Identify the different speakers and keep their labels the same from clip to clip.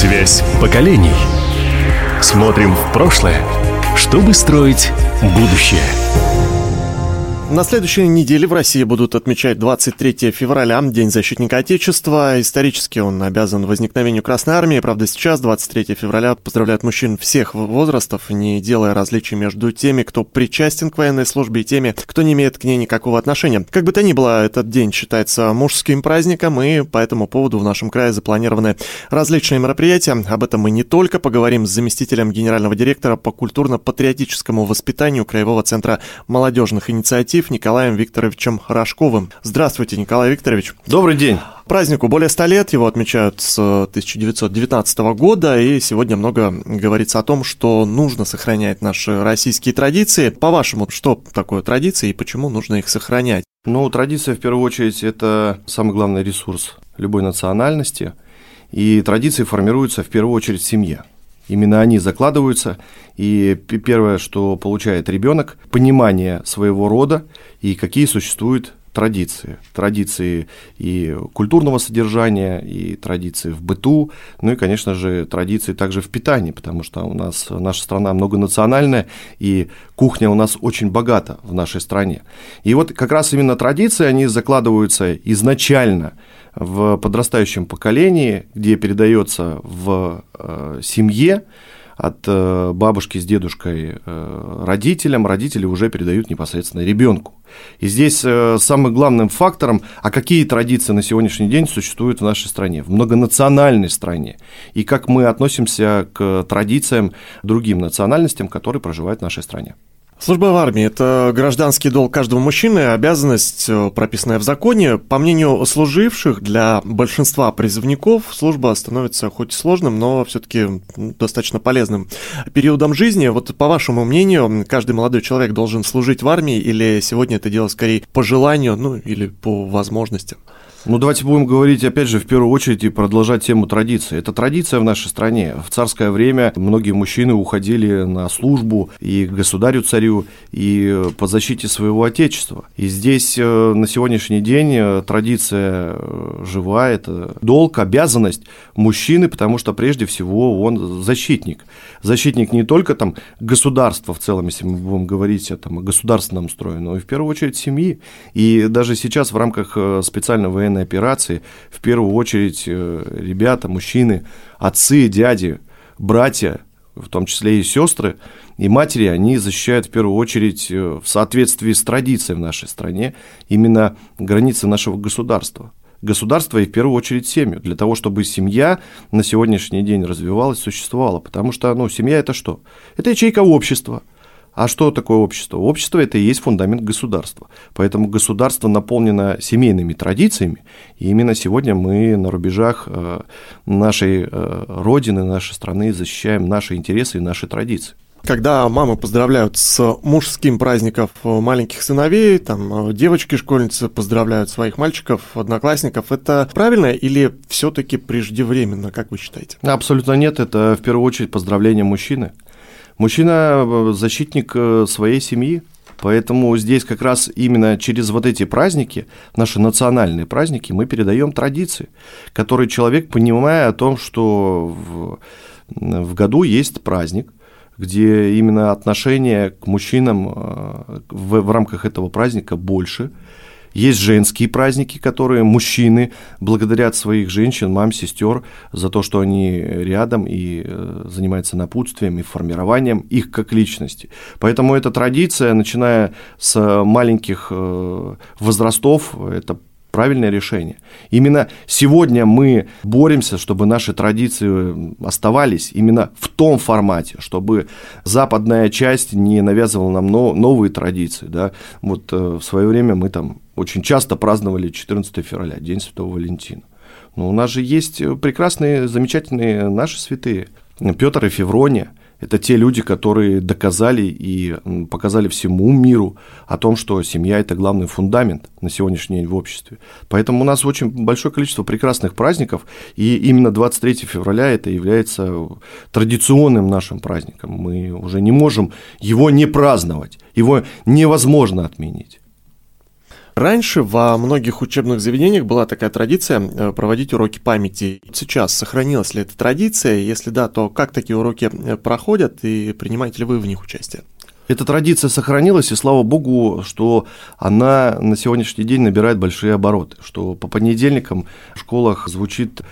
Speaker 1: Связь поколений. Смотрим в прошлое, чтобы строить будущее.
Speaker 2: На следующей неделе в России будут отмечать 23 февраля, День защитника Отечества. Исторически он обязан возникновению Красной Армии. Правда, сейчас, 23 февраля, поздравляют мужчин всех возрастов, не делая различий между теми, кто причастен к военной службе, и теми, кто не имеет к ней никакого отношения. Как бы то ни было, этот день считается мужским праздником, и по этому поводу в нашем крае запланированы различные мероприятия. Об этом мы не только поговорим с заместителем генерального директора по культурно-патриотическому воспитанию Краевого центра молодежных инициатив коллектив Николаем Викторовичем Рожковым. Здравствуйте, Николай Викторович.
Speaker 3: Добрый день.
Speaker 2: Празднику более 100 лет, его отмечают с 1919 года, и сегодня много говорится о том, что нужно сохранять наши российские традиции. По-вашему, что такое традиции и почему нужно их сохранять?
Speaker 3: Ну, традиция, в первую очередь, это самый главный ресурс любой национальности, и традиции формируются в первую очередь в семье. Именно они закладываются, и первое, что получает ребенок, понимание своего рода и какие существуют традиции. Традиции и культурного содержания, и традиции в быту, ну и, конечно же, традиции также в питании, потому что у нас наша страна многонациональная, и кухня у нас очень богата в нашей стране. И вот как раз именно традиции, они закладываются изначально – в подрастающем поколении, где передается в э, семье от э, бабушки с дедушкой э, родителям, родители уже передают непосредственно ребенку. И здесь самым главным фактором, а какие традиции на сегодняшний день существуют в нашей стране, в многонациональной стране, и как мы относимся к традициям другим национальностям, которые проживают в нашей стране.
Speaker 2: Служба в армии – это гражданский долг каждого мужчины, обязанность, э, прописанная в законе. По мнению служивших, для большинства призывников служба становится хоть сложным, но все-таки достаточно полезным периодом жизни. Вот по вашему мнению, каждый молодой человек должен служить в армии или сегодня это дело скорее по желанию, ну или по возможностям?
Speaker 3: Ну, давайте будем говорить, опять же, в первую очередь и продолжать тему традиции. Это традиция в нашей стране. В царское время многие мужчины уходили на службу и к государю-царю, и по защите своего отечества. И здесь э, на сегодняшний день э, традиция э, жива, это долг, обязанность мужчины, потому что прежде всего он защитник. Защитник не только там государства в целом, если мы будем говорить там, о государственном строе, но и в первую очередь семьи. И даже сейчас в рамках специального военной операции, в первую очередь э, ребята, мужчины, отцы, дяди, братья, в том числе и сестры, и матери, они защищают в первую очередь э, в соответствии с традицией в нашей стране именно границы нашего государства. Государство и в первую очередь семью, для того, чтобы семья на сегодняшний день развивалась, существовала. Потому что ну, семья это что? Это ячейка общества – а что такое общество? Общество – это и есть фундамент государства. Поэтому государство наполнено семейными традициями, и именно сегодня мы на рубежах э, нашей э, родины, нашей страны защищаем наши интересы и наши традиции
Speaker 2: когда мамы поздравляют с мужским праздником маленьких сыновей, там девочки-школьницы поздравляют своих мальчиков, одноклассников, это правильно или все-таки преждевременно, как вы считаете?
Speaker 3: Абсолютно нет, это в первую очередь поздравление мужчины. Мужчина э, – защитник э, своей семьи, Поэтому здесь как раз именно через вот эти праздники, наши национальные праздники, мы передаем традиции, которые человек, понимая о том, что в, в году есть праздник, где именно отношение к мужчинам э, в, в рамках этого праздника больше – есть женские праздники, которые мужчины благодарят своих женщин, мам, сестер за то, что они рядом и э, занимаются напутствием и формированием их как личности. Поэтому эта традиция, начиная с маленьких э, возрастов, это правильное решение. Именно сегодня мы боремся, чтобы наши традиции оставались именно в том формате, чтобы западная часть не навязывала нам новые традиции. Да? Вот э, в свое время мы там очень часто праздновали 14 февраля, День Святого Валентина. Но у нас же есть прекрасные, замечательные наши святые. Петр и Феврония – это те люди, которые доказали и показали всему миру о том, что семья – это главный фундамент на сегодняшний день в обществе. Поэтому у нас очень большое количество прекрасных праздников, и именно 23 февраля это является традиционным нашим праздником. Мы уже не можем его не праздновать, его невозможно отменить.
Speaker 2: Раньше во многих учебных заведениях была такая традиция э, проводить уроки памяти. Сейчас сохранилась ли эта традиция? Если да, то как такие уроки э, проходят и принимаете ли вы в них участие?
Speaker 3: Эта традиция сохранилась, и слава богу, что она на сегодняшний день набирает большие обороты, что по понедельникам в школах звучит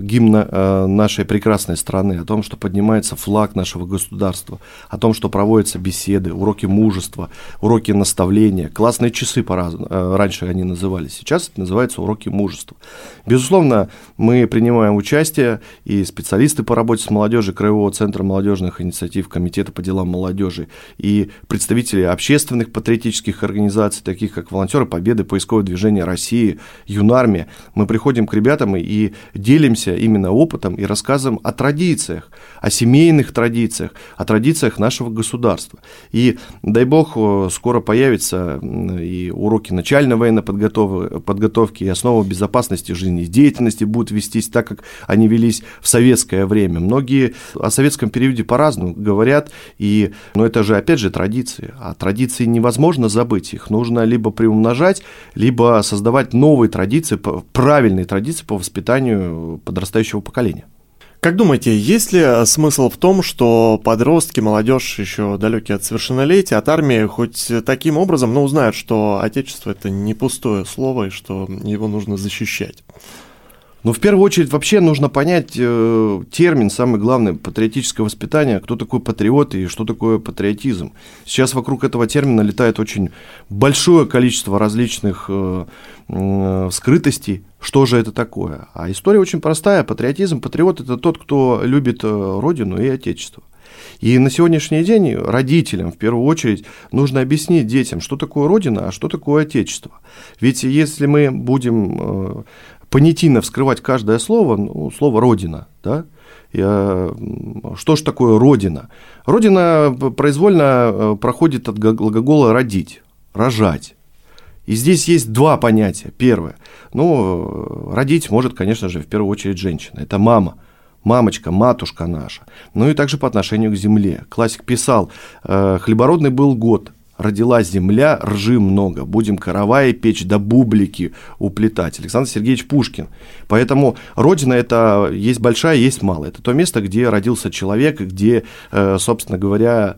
Speaker 3: гимна э, нашей прекрасной страны, о том, что поднимается флаг нашего государства, о том, что проводятся беседы, уроки мужества, уроки наставления, классные часы по-разному, э, они назывались, сейчас это называется уроки мужества. Безусловно, мы принимаем участие, и специалисты по работе с молодежью Краевого центра молодежных инициатив, Комитета по делам молодежи, и представители общественных патриотических организаций, таких как Волонтеры Победы, Поисковое движение России, Юнармия, мы приходим к ребятам и делимся именно опытом и рассказываем о традициях, о семейных традициях, о традициях нашего государства. И дай бог, скоро появятся и уроки начальной военной подготовки, и основы безопасности жизнедеятельности будут вестись так, как они велись в советское время. Многие о советском периоде по-разному говорят, и, но это же опять же традиции, а традиции невозможно забыть, их нужно либо приумножать, либо создавать новые традиции, правильные традиции по воспитанию подрастающего поколения.
Speaker 2: Как думаете, есть ли смысл в том, что подростки, молодежь, еще далекие от совершеннолетия, от армии, хоть таким образом, но узнают, что Отечество это не пустое слово и что его нужно защищать?
Speaker 3: Но в первую очередь вообще нужно понять э, термин, самый главный, патриотическое воспитание, кто такой патриот и что такое патриотизм. Сейчас вокруг этого термина летает очень большое количество различных э, э, скрытостей, что же это такое. А история очень простая. Патриотизм, патриот – это тот, кто любит э, родину и отечество. И на сегодняшний день родителям, в первую очередь, нужно объяснить детям, что такое Родина, а что такое Отечество. Ведь если мы будем э, понятийно вскрывать каждое слово, ну, слово «родина», да, я, что ж такое родина? Родина произвольно э, проходит от глагола родить, рожать. И здесь есть два понятия. Первое. Ну, родить может, конечно же, в первую очередь женщина. Это мама. Мамочка, матушка наша. Ну и также по отношению к земле. Классик писал, «Э, хлебородный был год, родила земля, ржи много, будем караваи печь да бублики уплетать. Александр Сергеевич Пушкин. Поэтому Родина это есть большая, есть малая. Это то место, где родился человек, где, э, собственно говоря,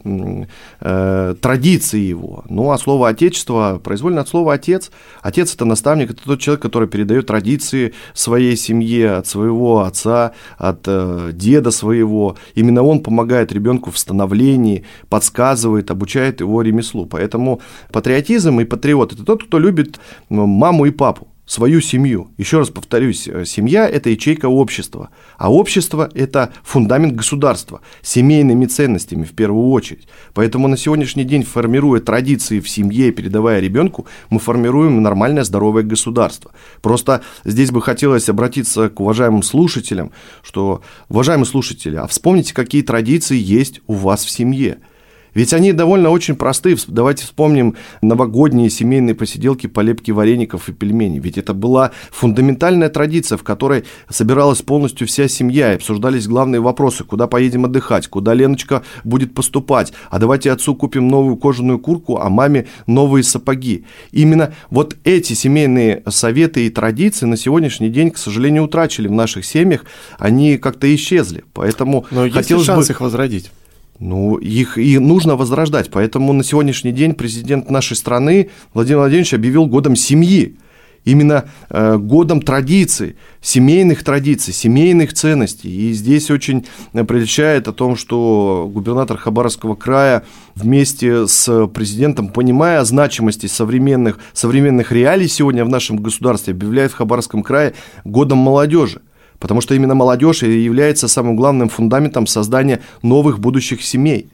Speaker 3: э, традиции его. Ну, а слово «отечество» произвольно от слова «отец». Отец – это наставник, это тот человек, который передает традиции своей семье, от своего отца, от э, деда своего. Именно он помогает ребенку в становлении, подсказывает, обучает его ремеслу. Поэтому патриотизм и патриот – это тот, кто любит маму и папу свою семью. Еще раз повторюсь, э, семья – это ячейка общества, а общество – это фундамент государства, семейными ценностями в первую очередь. Поэтому на сегодняшний день, формируя традиции в семье и передавая ребенку, мы формируем нормальное здоровое государство. Просто здесь бы хотелось обратиться к уважаемым слушателям, что, уважаемые слушатели, а вспомните, какие традиции есть у вас в семье – ведь они довольно очень простые. Давайте вспомним новогодние семейные посиделки по лепке вареников и пельменей. Ведь это была фундаментальная традиция, в которой собиралась полностью вся семья и обсуждались главные вопросы. Куда поедем отдыхать, куда Леночка будет поступать, а давайте отцу купим новую кожаную куртку, а маме новые сапоги. Именно вот эти семейные советы и традиции на сегодняшний день, к сожалению, утрачили в наших семьях. Они как-то исчезли. Поэтому
Speaker 2: Но есть ли шанс бы... их возродить?
Speaker 3: Ну, их и нужно возрождать. Поэтому на сегодняшний день президент нашей страны Владимир Владимирович объявил годом семьи. Именно э, годом традиций, семейных традиций, семейных ценностей. И здесь очень приличает о том, что губернатор Хабаровского края вместе с президентом, понимая значимости современных, современных реалий сегодня в нашем государстве, объявляет в Хабаровском крае годом молодежи. Потому что именно молодежь является самым главным фундаментом создания новых будущих семей.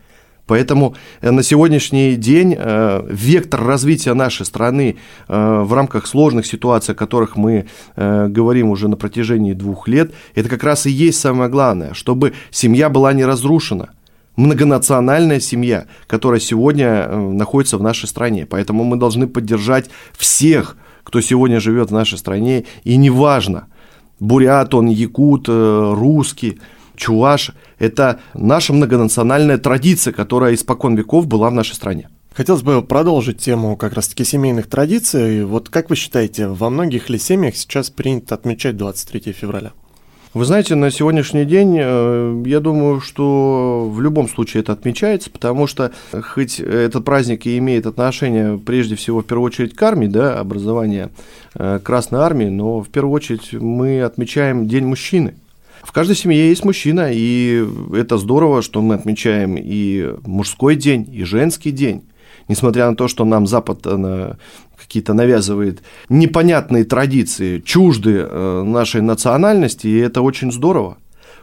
Speaker 3: Поэтому э, на сегодняшний день э, вектор развития нашей страны э, в рамках сложных ситуаций, о которых мы говорим уже на протяжении двух лет, это как раз и есть самое главное, чтобы семья была не разрушена. Многонациональная семья, которая сегодня находится в нашей стране. Поэтому мы должны поддержать всех, кто сегодня живет в нашей стране, и неважно – бурят он, якут, э, русский, чуваш. Это наша многонациональная традиция, которая испокон веков была в нашей стране.
Speaker 2: Хотелось бы продолжить тему как раз-таки семейных традиций. Вот как вы считаете, во многих ли семьях сейчас принято отмечать 23 февраля?
Speaker 3: Вы знаете, на сегодняшний день, э, я думаю, что в любом случае это отмечается, потому что хоть этот праздник и имеет отношение прежде всего в первую очередь к армии, да, образование э, Красной Армии, но в первую очередь мы отмечаем День мужчины. В каждой семье есть мужчина, и это здорово, что мы отмечаем и мужской день, и женский день несмотря на то, что нам Запад э, какие-то навязывает непонятные традиции, чужды э, нашей национальности, и это очень здорово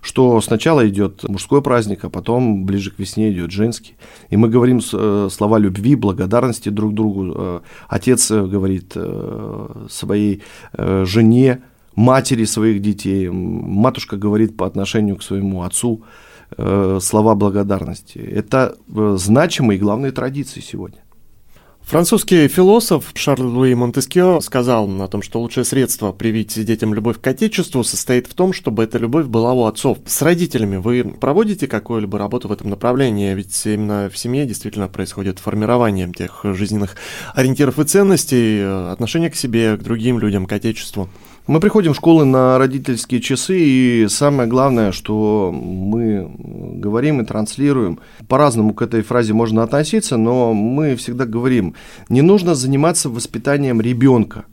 Speaker 3: что сначала идет мужской праздник, а потом ближе к весне идет женский. И мы говорим э, слова любви, благодарности друг другу. Отец говорит своей жене, матери своих детей, матушка говорит по отношению к своему отцу слова благодарности. Это значимые и главные традиции сегодня.
Speaker 2: Французский философ Шарль Луи Монтескио сказал о том, что лучшее средство привить детям любовь к Отечеству состоит в том, чтобы эта любовь была у отцов. С родителями вы проводите какую-либо работу в этом направлении? Ведь именно в семье действительно происходит формирование тех жизненных ориентиров и ценностей, отношения к себе, к другим людям, к Отечеству.
Speaker 3: Мы приходим в школы на родительские часы, и самое главное, что мы говорим и транслируем, по-разному к этой фразе можно относиться, но мы всегда говорим, не нужно заниматься воспитанием ребенка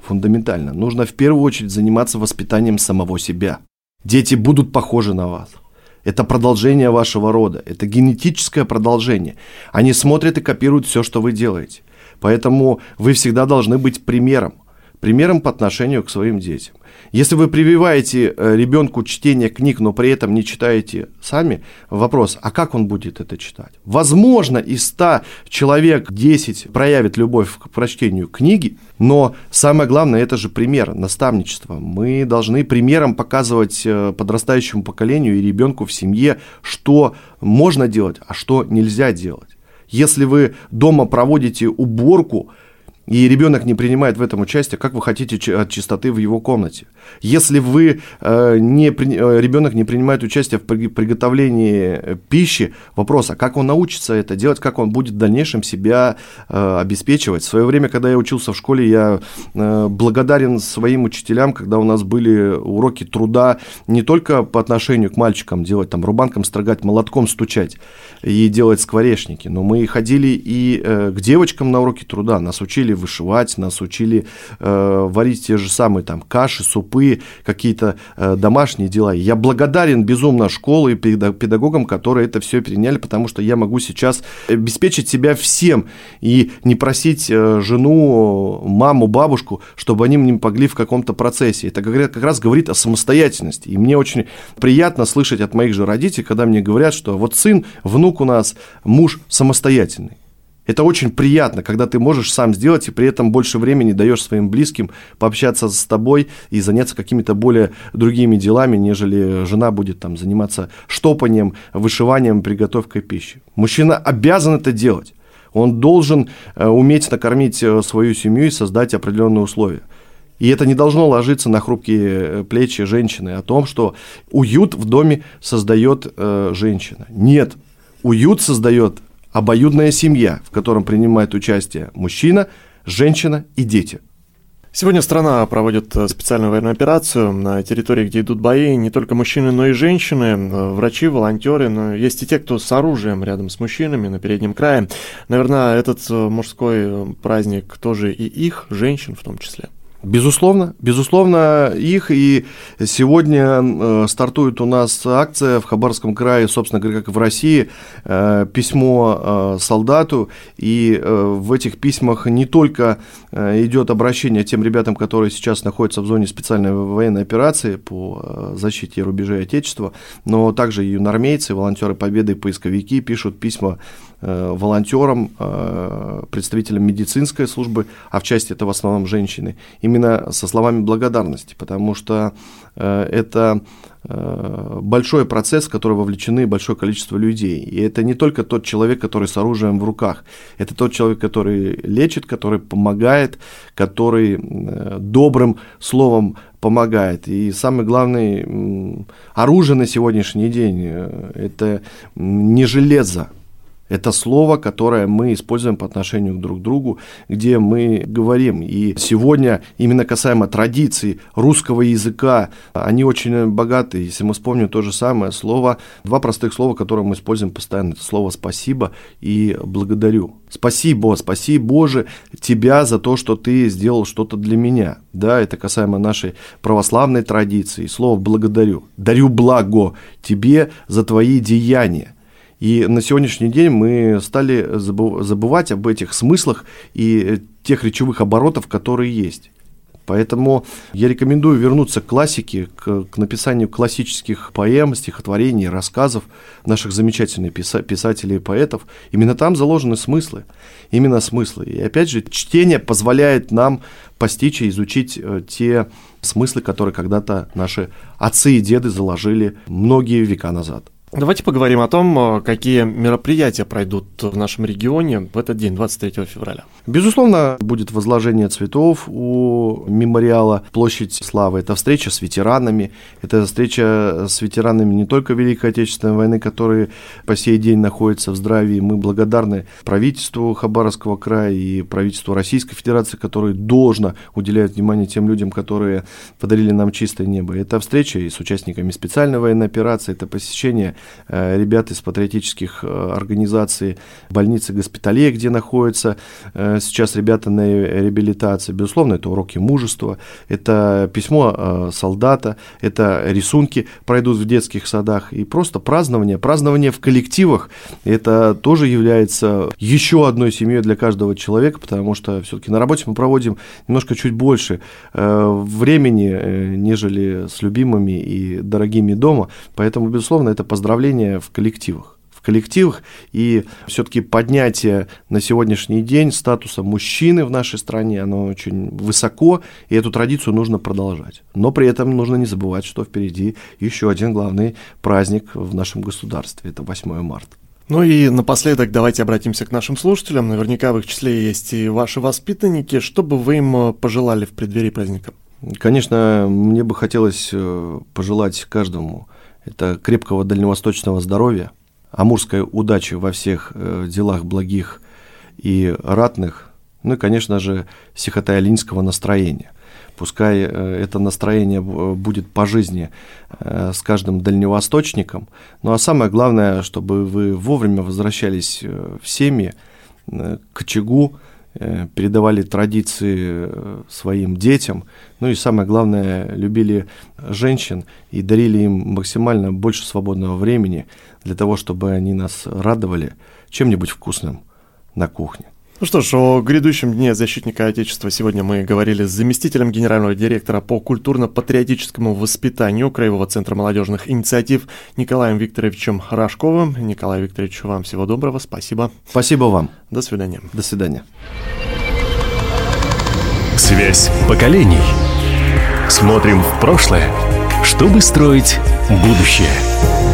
Speaker 3: фундаментально, нужно в первую очередь заниматься воспитанием самого себя. Дети будут похожи на вас. Это продолжение вашего рода, это генетическое продолжение. Они смотрят и копируют все, что вы делаете. Поэтому вы всегда должны быть примером примером по отношению к своим детям. Если вы прививаете э, ребенку чтение книг, но при этом не читаете сами, вопрос, а как он будет это читать? Возможно, из 100 человек 10 проявит любовь к прочтению книги, но самое главное, это же пример, наставничество. Мы должны примером показывать э, подрастающему поколению и ребенку в семье, что можно делать, а что нельзя делать. Если вы дома проводите уборку, и ребенок не принимает в этом участие, как вы хотите от чистоты в его комнате? Если вы э, не, э, ребенок не принимает участие в приготовлении э, пищи, вопрос, а как он научится это делать, как он будет в дальнейшем себя обеспечивать? В свое время, когда я учился в школе, я благодарен своим учителям, когда у нас были уроки труда не только по отношению к мальчикам, делать там рубанком строгать, молотком стучать и делать скворечники, но мы ходили и к девочкам на уроки труда, нас учили вышивать, нас учили э, варить те же самые там каши, супы, какие-то э, домашние дела. я благодарен безумно школе и педагогам, которые это все переняли, потому что я могу сейчас обеспечить себя всем и не просить э, жену, маму, бабушку, чтобы они мне помогли в каком-то процессе. Это как раз говорит о самостоятельности. И мне очень приятно слышать от моих же родителей, когда мне говорят, что вот сын, внук у нас, муж самостоятельный. Это очень приятно, когда ты можешь сам сделать и при этом больше времени даешь своим близким пообщаться с тобой и заняться какими-то более другими делами, нежели жена будет там заниматься штопанием, вышиванием, приготовкой пищи. Мужчина обязан это делать. Он должен э, уметь накормить э, свою семью и создать определенные условия. И это не должно ложиться на хрупкие э, плечи женщины о том, что уют в доме создает э, женщина. Нет, уют создает обоюдная семья, в котором принимает участие мужчина, женщина и дети.
Speaker 2: Сегодня страна проводит э, специальную военную операцию на территории, где идут бои не только мужчины, но и женщины, э, врачи, волонтеры, но есть и те, кто с оружием рядом с мужчинами на переднем крае. Наверное, этот э, мужской праздник тоже и их, женщин в том числе.
Speaker 3: Безусловно, безусловно, их. И сегодня э, стартует у нас акция в Хабаровском крае, собственно говоря, как и в России, э, письмо э, солдату, и в этих письмах не только идет обращение тем ребятам, которые сейчас находятся в зоне специальной военной операции по защите рубежей Отечества, но также и юнормейцы, волонтеры Победы, поисковики пишут письма волонтерам, э, представителям медицинской службы, а в части это в основном женщины, именно со словами благодарности, потому что э, это большой процесс, в который вовлечены большое количество людей. И это не только тот человек, который с оружием в руках, это тот человек, который лечит, который помогает, который добрым словом помогает. И самый главный оружие на сегодняшний день – это не железо, Это слово, которое мы используем по отношению друг к другу, где мы говорим. И сегодня именно касаемо традиций русского языка, они очень богаты. Если мы вспомним то же самое слово, два простых слова, которые мы используем постоянно, это слово «спасибо» и «благодарю». Спасибо, спаси Боже тебя за то, что ты сделал что-то для меня. Да, это касаемо нашей православной традиции. Слово «благодарю». Дарю благо тебе за твои деяния. И на сегодняшний день мы стали забывать об этих смыслах и тех речевых оборотов, которые есть. Поэтому я рекомендую вернуться к классике, к, к написанию классических поэм, стихотворений, рассказов наших замечательных писа- писателей и поэтов. Именно там заложены смыслы, именно смыслы. И опять же, чтение позволяет нам постичь и изучить э, те смыслы, которые когда-то наши отцы и деды заложили многие века назад.
Speaker 2: Давайте поговорим о том, э, какие мероприятия пройдут в нашем регионе в этот день, 23 февраля.
Speaker 3: Безусловно, будет возложение цветов у мемориала Площадь Славы. Это встреча с ветеранами, это встреча с ветеранами не только Великой Отечественной войны, которые по сей день находятся в здравии. Мы благодарны правительству Хабаровского края и правительству Российской Федерации, которые должно уделяют внимание тем людям, которые подарили нам чистое небо. Это встреча и с участниками специальной военной операции, это посещение ребят из патриотических э, организаций больницы госпиталей, где находятся э, сейчас ребята на реабилитации. Безусловно, это уроки мужества, это письмо солдата, это рисунки пройдут в детских садах и просто празднование. Празднование в коллективах, это тоже является еще одной семьей для каждого человека, потому что все-таки на работе мы проводим немножко чуть больше времени, нежели с любимыми и дорогими дома, поэтому, безусловно, это поздравление поздравления в коллективах в коллективах и все-таки поднятие на сегодняшний день статуса мужчины в нашей стране, оно очень высоко, и эту традицию нужно продолжать. Но при этом нужно не забывать, что впереди еще один главный праздник в нашем государстве, это 8 марта.
Speaker 2: Ну и напоследок давайте обратимся к нашим слушателям. Наверняка в их числе есть и ваши воспитанники. Что бы вы им пожелали в преддверии праздника?
Speaker 3: Конечно, мне бы хотелось э, пожелать каждому это крепкого дальневосточного здоровья, амурской удачи во всех э, делах благих и ратных, ну и, конечно же, сихотаялинского настроения. Пускай э, это настроение будет по жизни э, с каждым дальневосточником, ну а самое главное, чтобы вы вовремя возвращались в семьи, к очагу, передавали традиции э, своим детям, ну и самое главное, любили женщин и дарили им максимально больше свободного времени для того, чтобы они нас радовали чем-нибудь вкусным на кухне.
Speaker 2: Ну что ж, о грядущем Дне защитника Отечества сегодня мы говорили с заместителем генерального директора по культурно-патриотическому воспитанию Краевого центра молодежных инициатив Николаем Викторовичем Рожковым. Николай Викторович, вам всего доброго, спасибо.
Speaker 3: Спасибо вам.
Speaker 2: До свидания.
Speaker 3: До свидания.
Speaker 1: Связь поколений. Смотрим в прошлое, чтобы строить будущее.